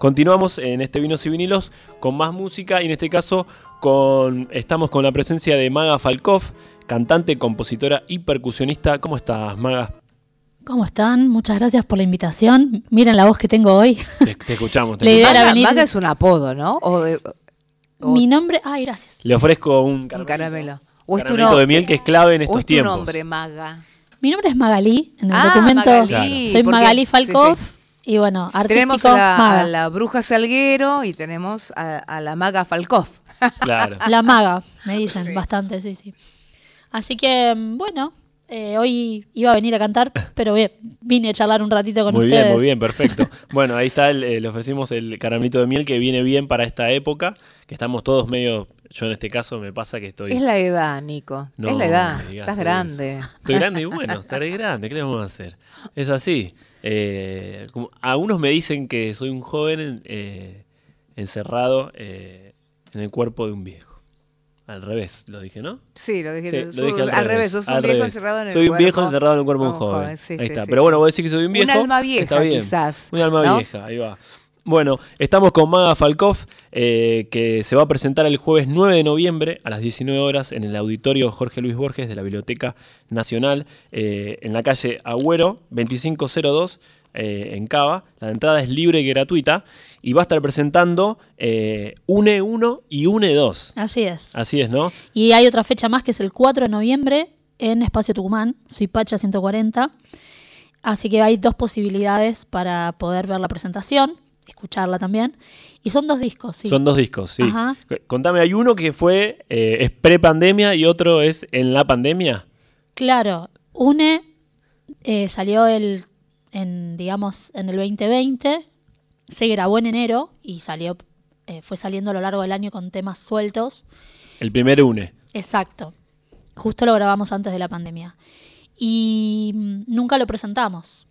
continuamos en este Vinos y Vinilos con más música y en este caso con, estamos con la presencia de Maga Falkov, cantante, compositora y percusionista. ¿Cómo estás, Maga? ¿Cómo están? Muchas gracias por la invitación. Miren la voz que tengo hoy. Te, escuchamos. Te La idea era Maga, venir- Maga es un apodo, ¿no? O de- o Mi nombre. Ay, gracias. Le ofrezco un un caramelo. caramelo. O es tu, de miel que es clave en o estos es tu tiempos. nombre, Maga. Mi nombre es Magalí. En el Ah, documento Magalí, soy Magalí Falkov. sí, sí. Y bueno, artístico Tenemos a la, Maga. a la bruja Salguero y tenemos a, a la Maga Falkov. Claro. La maga, me dicen bastante, sí, sí. Así que, mm, bueno, eh, hoy iba a venir a cantar, pero bien, vine a charlar un ratito con Muy ustedes. bien, muy bien, perfecto. Bueno, ahí está, el- eh, le ofrecimos el caramelito de miel que viene bien para esta época, que estamos todos medio, yo en este caso me pasa que estoy... Es la edad, Nico. No es la edad. Estás eso. grande. Estoy grande y bueno, estaré grande, ¿qué le vamos a hacer? Es así. Eh, como- algunos me dicen que soy un joven eh, encerrado eh, en el cuerpo de un viejo. Al revés, lo dije, ¿no? Sí, lo dije, Sí, lo dije al, revés. Sos un viejo encerrado en el Soy un viejo encerrado en el cuerpo de un Un joven. joven, sí, ahí sí, está. Pero bueno, voy a decir que soy un Un viejo. alma vieja, está bien. quizás, Un alma ¿no? vieja, ahí va. Bueno, estamos con Maga Falkov, eh, que se va a presentar el jueves 9 de noviembre a las 19 horas en el auditorio Jorge Luis Borges de la Biblioteca Nacional, eh, en la calle Agüero, 2502, eh, en Cava. La entrada es libre y gratuita. Y va a estar presentando eh, UNE 1 y UNE 2. Así es. Así es, ¿no? Y hay otra fecha más que es el 4 de noviembre en Espacio Tucumán, Suipacha 140. Así que hay dos posibilidades para poder ver la presentación, escucharla también. Y son dos discos, sí. Son dos discos, sí. Ajá. Contame, hay uno que fue, eh, es pre-pandemia y otro es en la pandemia. Claro, UNE eh, salió el, en, digamos, en el 2020, se grabó en enero y salió, eh, fue saliendo a lo largo del año con temas sueltos. El primer UNE. Exacto. Justo lo grabamos antes de la pandemia. Y mm, nunca lo presentamos.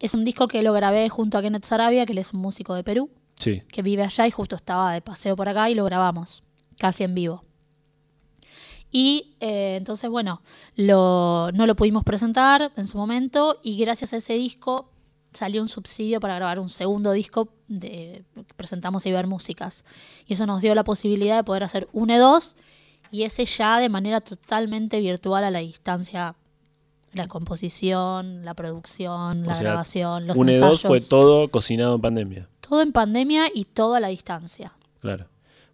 Es un disco que lo grabé junto a Kenneth Sarabia, que él es un músico de Perú, Sí. que vive allá y justo estaba de paseo por acá y lo grabamos, casi en vivo. Y eh, entonces, bueno, lo- no lo pudimos presentar en su momento y gracias a ese disco salió un subsidio para grabar un segundo disco de que presentamos Iber Músicas. Y eso nos dio la posibilidad de poder hacer un E2 y ese ya de manera totalmente virtual a la distancia. La composición, la producción, la sea, grabación, los UNE 2 ensayos. fue todo cocinado en pandemia. Todo en pandemia y todo a la distancia. Claro.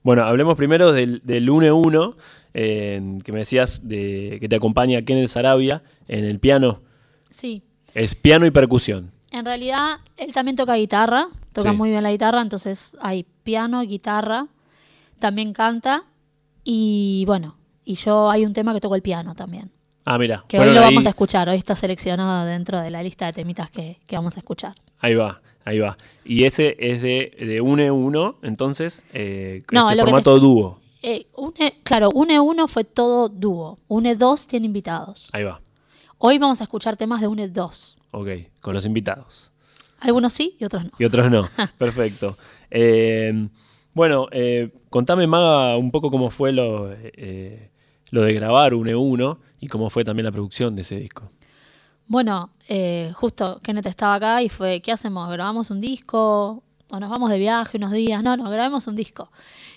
Bueno, hablemos primero del, del UNE 1, eh, que me decías de, que te acompaña Kenneth Sarabia en el piano. Sí. Es piano y percusión. En realidad, él también toca guitarra, toca Sí. muy bien la guitarra, entonces hay piano, guitarra, también canta y bueno, y yo hay un tema que toco el piano también, Ah, mira. que hoy lo ahí- vamos a escuchar, hoy está seleccionado dentro de la lista de temitas que, que vamos a escuchar. Ahí va, ahí va. Y ese es de, de UNE 1, entonces, eh, No, este formato dúo. Eh, une, claro, UNE 1 fue todo dúo, UNE 2 tiene invitados. Ahí va. Hoy vamos a escuchar temas de UNE 2. Ok, con los invitados. Algunos sí y otros no. Y otros no. Perfecto. Eh, bueno, eh, contame, Maga, un poco cómo fue lo, eh, lo de grabar un E1 y cómo fue también la producción de ese disco. Bueno, eh, justo Kenneth estaba acá y fue, ¿qué hacemos? ¿Grabamos un disco? ¿O nos vamos de viaje unos días? No, no, grabemos un disco.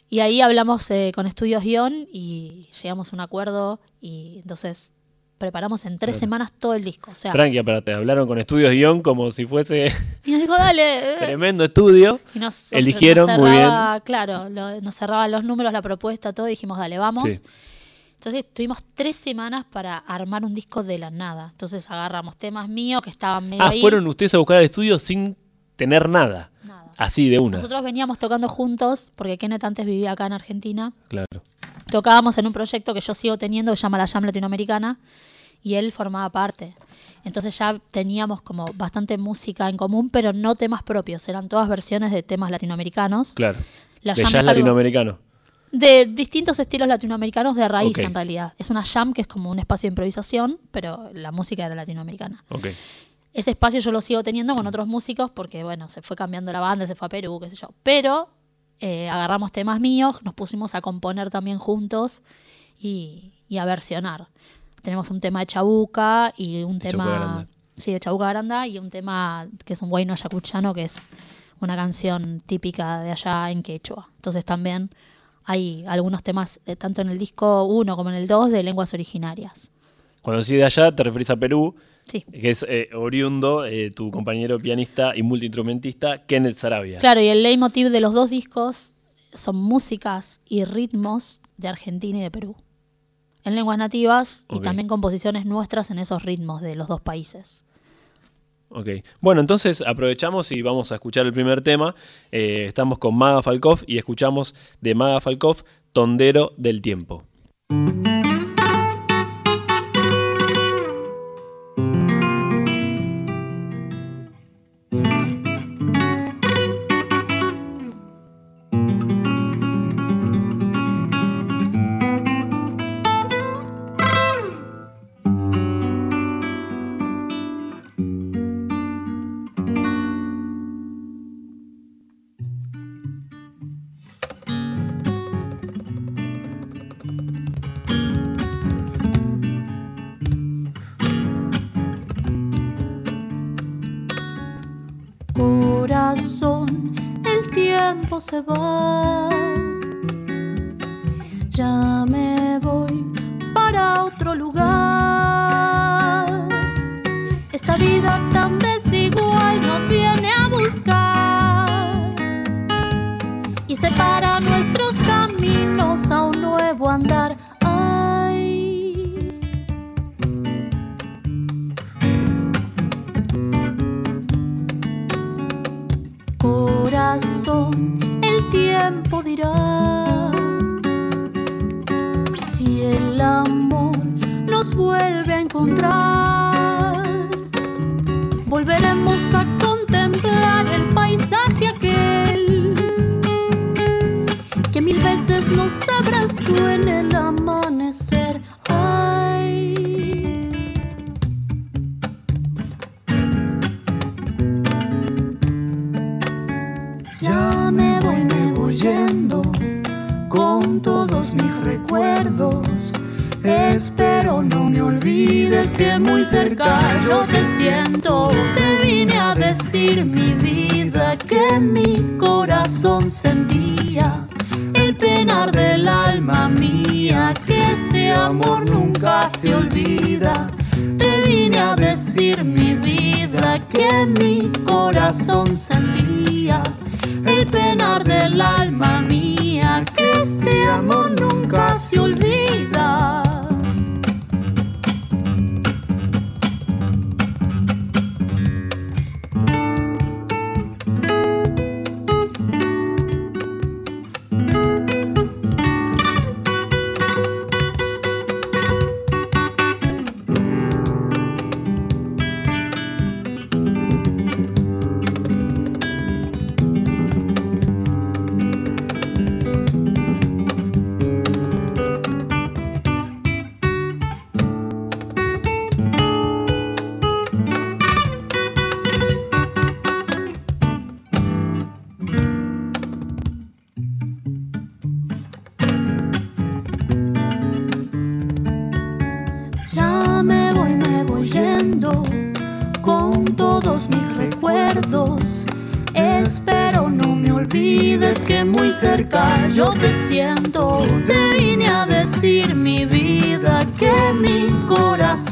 Y ahí hablamos eh, con Estudios Guión y llegamos a un acuerdo y entonces preparamos en tres Claro. semanas todo el disco. O sea, Tranqui, aparte, hablaron con Estudios Guión como si fuese y nos dijo, dale. eh". tremendo estudio. Y nos, Eligieron nos muy cerraba, Claro, lo- nos cerraban los números, la propuesta, todo, y dijimos, dale, vamos. Sí. Entonces tuvimos tres semanas para armar un disco de la nada. Entonces agarramos temas míos que estaban medio Ah, ahí. fueron ustedes a buscar al estudio sin tener nada. Nada. Así de una. Nosotros veníamos tocando juntos, porque Kenneth antes vivía acá en Argentina. Claro. Tocábamos en un proyecto que yo sigo teniendo que se llama la Jam Latinoamericana, y él formaba parte. Entonces ya teníamos como bastante música en común, pero no temas propios, eran todas versiones de temas latinoamericanos. Claro. La de jazz latinoamericano. De distintos estilos latinoamericanos de raíz, en realidad. Es una jam que es como un espacio de improvisación, pero la música era latinoamericana. Ok. Ese espacio yo lo sigo teniendo con otros músicos porque, bueno, se fue cambiando la banda, se fue a Perú, qué sé yo. Pero eh, agarramos temas míos, nos pusimos a componer también juntos y, y a versionar. Tenemos un tema de Chabuca y un De tema... Chabuca. Sí, de Chabuca Granda y un tema que es un guayno ayacuchano que es una canción típica de allá en quechua. Entonces también hay algunos temas, eh, tanto en el disco 1 como en el 2, de lenguas originarias. Cuando decís de allá, te referís a Perú, Sí. que es eh, oriundo, eh, tu compañero pianista y multiinstrumentista, Kenneth Sarabia. Claro, y el leitmotiv de los dos discos son músicas y ritmos de Argentina y de Perú. En lenguas nativas y Ok. también composiciones nuestras en esos ritmos de los dos países. Ok. Bueno, entonces aprovechamos y vamos a escuchar el primer tema. Eh, estamos con Maga Falkov y escuchamos de Maga Falkov, Tondero del Tiempo. Se va. Ya me voy para otro lugar. Esta vida tan desigual nos viene a buscar y separa nuestros caminos a un nuevo andar. Si el amor nos vuelve a encontrar. Volveremos a contemplar el paisaje aquel que mil veces nos abrazó en el que muy cerca yo te siento. Te vine a decir mi vida que mi corazón sentía. El penar del alma mía, que este amor nunca se olvida. Te vine a decir mi vida que mi corazón sentía. El penar del alma mía, que este amor nunca se olvida.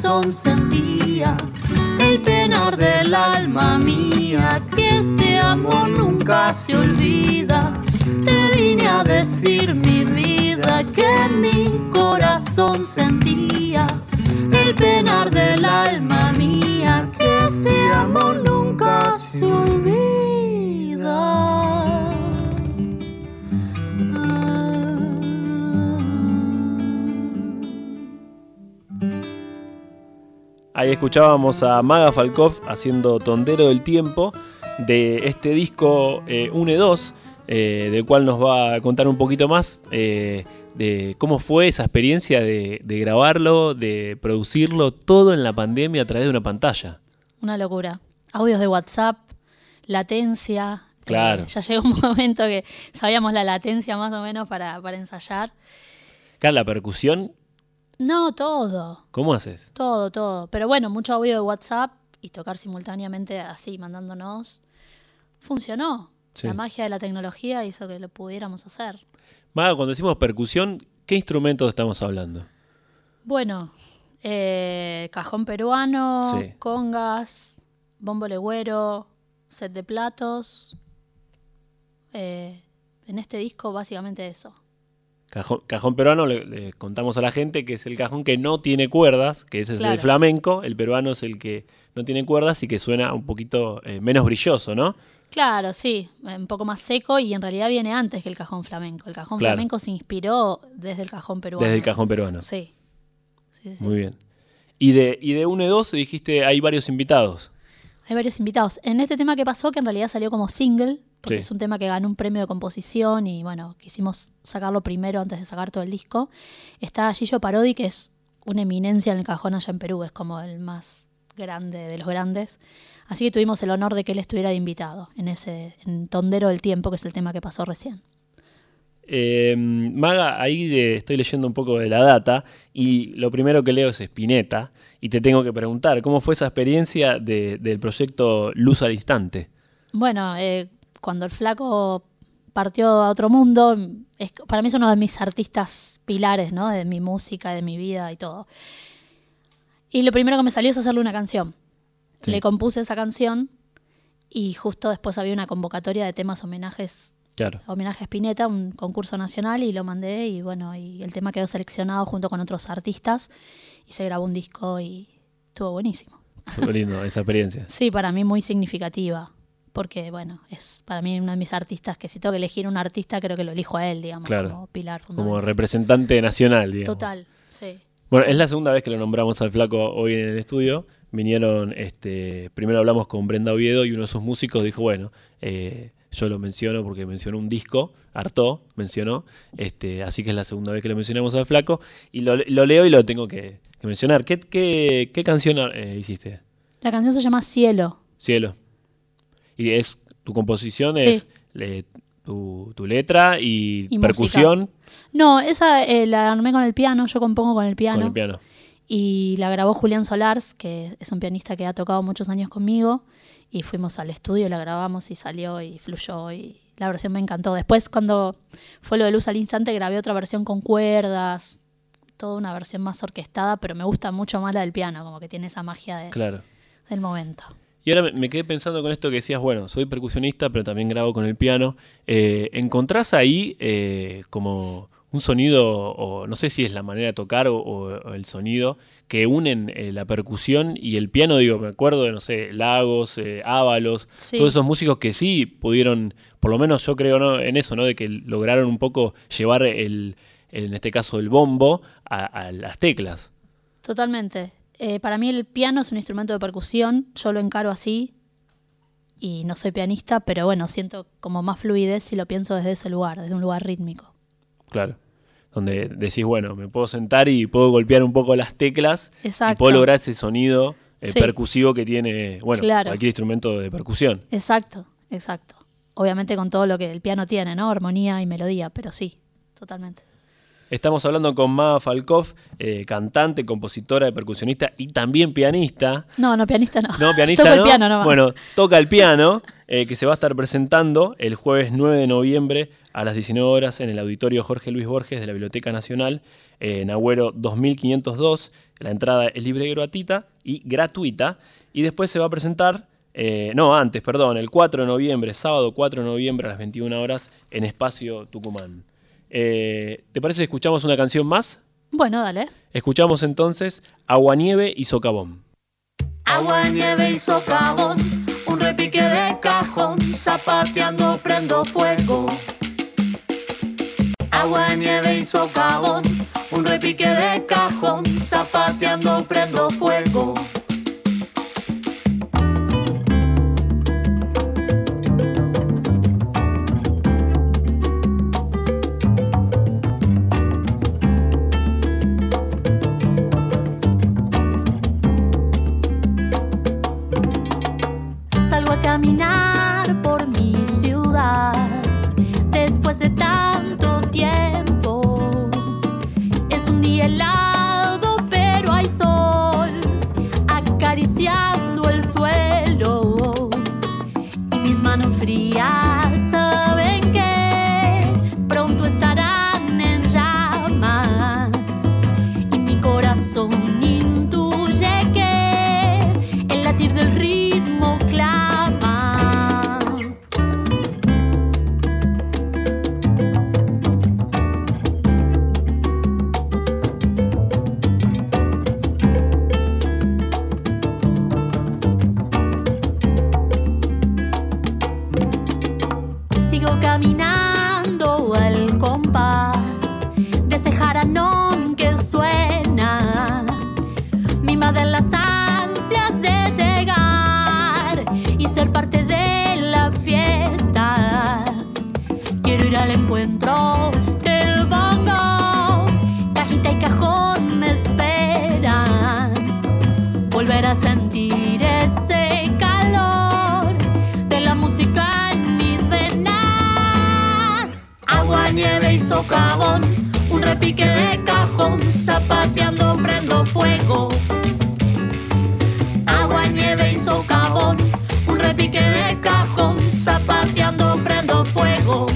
Corazón sentía. El penar del alma mía, que este amor nunca se olvida. Te vine a decir mi vida que mi corazón sentía. El penar del alma mía, que este amor nunca se olvida. Ahí escuchábamos a Maga Falkov haciendo Tondero del Tiempo de este disco eh, Une 2, eh, del cual nos va a contar un poquito más eh, de cómo fue esa experiencia de, de grabarlo, de producirlo todo en la pandemia a través de una pantalla. Una locura. Audios de WhatsApp, latencia. Claro. Eh, ya llegó un momento que sabíamos la latencia más o menos para, para ensayar. Acá la percusión, No, todo. ¿cómo haces? Todo, todo. Pero bueno, mucho audio de WhatsApp y tocar simultáneamente así, mandándonos. Funcionó. Sí. La magia de la tecnología hizo que lo pudiéramos hacer. Maga, cuando decimos percusión, ¿qué instrumentos estamos hablando? Bueno, eh, cajón peruano, Sí. congas, bombo legüero, set de platos. Eh, en este disco básicamente eso. Cajón, cajón peruano, le, le contamos a la gente que es el cajón que no tiene cuerdas, que ese es el flamenco, el peruano es el que no tiene cuerdas y que suena un poquito eh, menos brilloso, ¿no? Claro, sí, un poco más seco y en realidad viene antes que el cajón flamenco. El cajón Claro. flamenco se inspiró desde el cajón peruano. Desde el cajón peruano. Sí. Sí, sí. Muy bien. Y de, y de 1 y 2 dijiste hay varios invitados. Hay varios invitados. En este tema que pasó, que en realidad salió como single, porque Sí. es un tema que ganó un premio de composición y bueno, quisimos sacarlo primero antes de sacar todo el disco, está Gillo Parodi, que es una eminencia en el cajón allá en Perú, es como el más grande de los grandes. Así que tuvimos el honor de que él estuviera de invitado en ese en Tondero del Tiempo, que es el tema que pasó recién. Eh, Maga, ahí de- estoy leyendo un poco de la data y lo primero que leo es Spinetta y te tengo que preguntar, ¿cómo fue esa experiencia de- del proyecto Luz al Instante? Bueno, eh, cuando el flaco partió a otro mundo, es- para mí es uno de mis artistas pilares, ¿no? De mi música, de mi vida y todo. Y lo primero que me salió es hacerle una canción. Sí. Le compuse esa canción y justo después había una convocatoria de temas homenajes Claro. homenaje a Spinetta, un concurso nacional y lo mandé y bueno, y el tema quedó seleccionado junto con otros artistas y se grabó un disco y estuvo buenísimo. Súper lindo esa experiencia. Sí, para mí muy significativa, porque bueno, es para mí uno de mis artistas que si tengo que elegir un artista creo que lo elijo a él, digamos, Claro. como pilar Como fundamental. representante nacional, digamos. Total, sí. Bueno, es la segunda vez que lo nombramos al flaco hoy en el estudio. Vinieron, este, primero hablamos con Brenda Oviedo y uno de sus músicos dijo, bueno, eh, yo lo menciono porque mencionó un disco, Artó mencionó, este, así que es la segunda vez que lo mencionamos al flaco. Y lo, lo leo y lo tengo que, que mencionar. ¿Qué, qué, qué canción eh, hiciste? La canción se llama Cielo. Cielo. Y es tu composición, Sí. es le- tu, tu letra y, Y percusión No, esa eh, la armé con el piano, yo compongo con el piano. con el piano. Y la grabó Julián Solars, que es un pianista que ha tocado muchos años conmigo. Y fuimos al estudio, la grabamos y salió y fluyó. Y la versión me encantó. Después, cuando fue lo de Luz al Instante, grabé otra versión con cuerdas. Toda una versión más orquestada, pero me gusta mucho más la del piano, como que tiene esa magia de- Claro. del momento. Y ahora me- quedé pensando con esto que decías, bueno, soy percusionista, pero también grabo con el piano. Eh, ¿Encontrás ahí eh, como un sonido, o no sé si es la manera de tocar o, el sonido, que unen eh, la percusión y el piano? Digo, me acuerdo de, no sé, Lagos, eh, Ábalos, Sí. todos esos músicos que sí pudieron, por lo menos yo creo ¿no? en eso, ¿no? De que lograron un poco llevar el, en este caso el bombo, a, a las teclas. Totalmente. Eh, para mí el piano es un instrumento de percusión, yo lo encaro así y no soy pianista, pero bueno, siento como más fluidez si lo pienso desde ese lugar, desde un lugar rítmico. Claro. Donde decís, bueno, me puedo sentar y puedo golpear un poco las teclas y puedo lograr ese sonido eh, Sí. percusivo que tiene, bueno, Claro. cualquier instrumento de percusión. Exacto, exacto. Obviamente con todo lo que el piano tiene, ¿no? Armonía y melodía, pero sí, totalmente. Estamos hablando con Maga Falkov, eh, cantante, compositora, percusionista y también pianista. No, no, pianista no. No, pianista Toco no. el piano nomás. Bueno, toca el piano, eh, que se va a estar presentando el jueves 9 de noviembre a las 19 horas en el auditorio Jorge Luis Borges de la Biblioteca Nacional, eh, en Agüero 2502. La entrada es libre y gratuita, y gratuita. Y después se va a presentar, eh, no, antes, perdón, el 4 de noviembre, sábado 4 de noviembre a las 21 horas en Espacio Tucumán. Eh, ¿Te parece que escuchamos una canción más? Bueno, dale. Escuchamos entonces Aguanieve y Socavón. Agua, nieve y socavón, un repique de cajón, zapateando prendo fuego. Agua, nieve y socavón, un repique de cajón, zapateando prendo caminando un repique de cajón, zapateando prendo fuego. Agua, nieve y socavón, un repique de cajón, zapateando prendo fuego.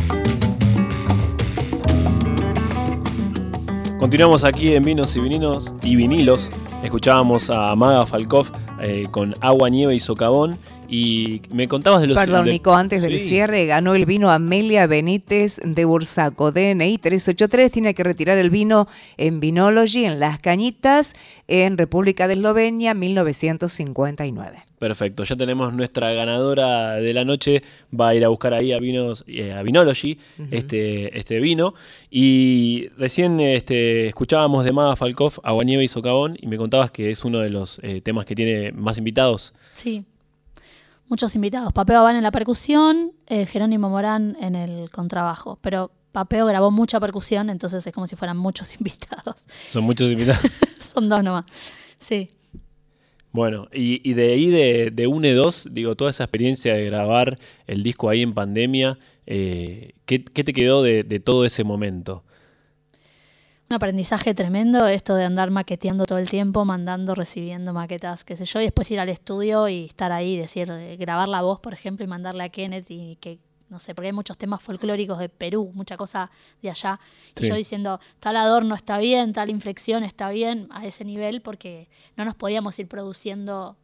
Continuamos aquí en Vinos y Vinilos y Vinilos. Escuchábamos a Maga Falkov eh, con Agua, Nieve y Socavón. Y me contabas de los. Perdón, de- Nico, antes del Sí. cierre ganó el vino Amelia Benítez de Bursaco. DNI 383 tiene que retirar el vino en Vinology, en Las Cañitas, en República de Eslovenia, 1959. Perfecto, ya tenemos nuestra ganadora de la noche. Va a ir a buscar ahí a Vinos, eh, a Vinology este, este vino. Y recién este, escuchábamos de Maga Falkov, Agua, Nieve y Socavón. Y me contabas que es uno de los eh, temas que tiene más invitados. Sí. Muchos invitados. Papeo Van en la percusión, eh, Jerónimo Morán en el contrabajo. Pero Papeo grabó mucha percusión, entonces es como si fueran muchos invitados. Son muchos invitados. Son dos nomás. Sí. Bueno, y, y de ahí de, de UNE 2, digo, toda esa experiencia de grabar el disco ahí en pandemia, eh, ¿qué, qué te quedó de, de todo ese momento? Un aprendizaje tremendo esto de andar maqueteando todo el tiempo, mandando, recibiendo maquetas, qué sé yo, y después ir al estudio y estar ahí, decir, eh, grabar la voz, por ejemplo, y mandarle a Kenneth y que, no sé, porque hay muchos temas folclóricos de Perú, mucha cosa de allá, y Sí. yo diciendo, tal adorno está bien, tal inflexión está bien, a ese nivel, porque no nos podíamos ir produciendo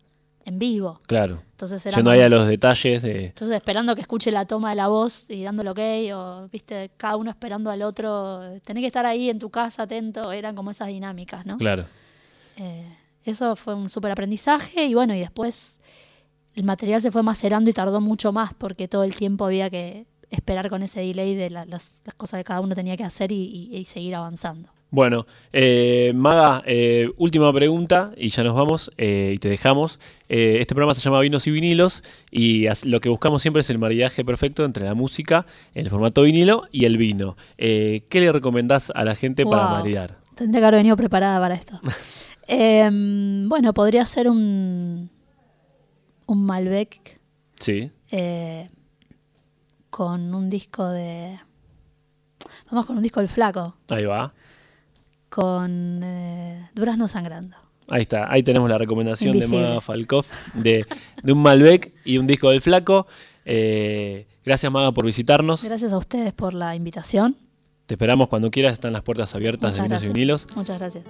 en vivo. Claro. Entonces Yo era no hay a los detalles de... entonces esperando que escuche la toma de la voz y dándole ok, o viste, cada uno esperando al otro, tenés que estar ahí en tu casa atento, eran como esas dinámicas, ¿no? Claro. Eh, eso fue un súper aprendizaje y bueno, y después el material se fue macerando y tardó mucho más porque todo el tiempo había que esperar con ese delay de la- las, las cosas que cada uno tenía que hacer y, y- y seguir avanzando. Bueno, eh, Maga, eh, última pregunta y ya nos vamos eh, y te dejamos. Eh, este programa se llama Vinos y Vinilos y lo que buscamos siempre es el maridaje perfecto entre la música, el formato vinilo y el vino. ¿Qué le recomendás a la gente para maridar? Tendría que haber venido preparada para esto. Em, bueno, podría ser un, un Malbec Sí, con un disco de... Vamos con un disco del flaco, ahí va. Con eh, Durazno Sangrando. Ahí está, ahí tenemos la recomendación Invisible. de Maga Falkov de, de un Malbec y un disco del Flaco. Eh, gracias Maga por visitarnos. Gracias a ustedes por la invitación. Te esperamos cuando quieras, están las puertas abiertas de Vinos y. Vinilos. Muchas gracias.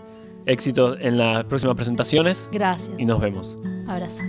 Éxito en las próximas presentaciones Gracias. y nos vemos. Abrazo.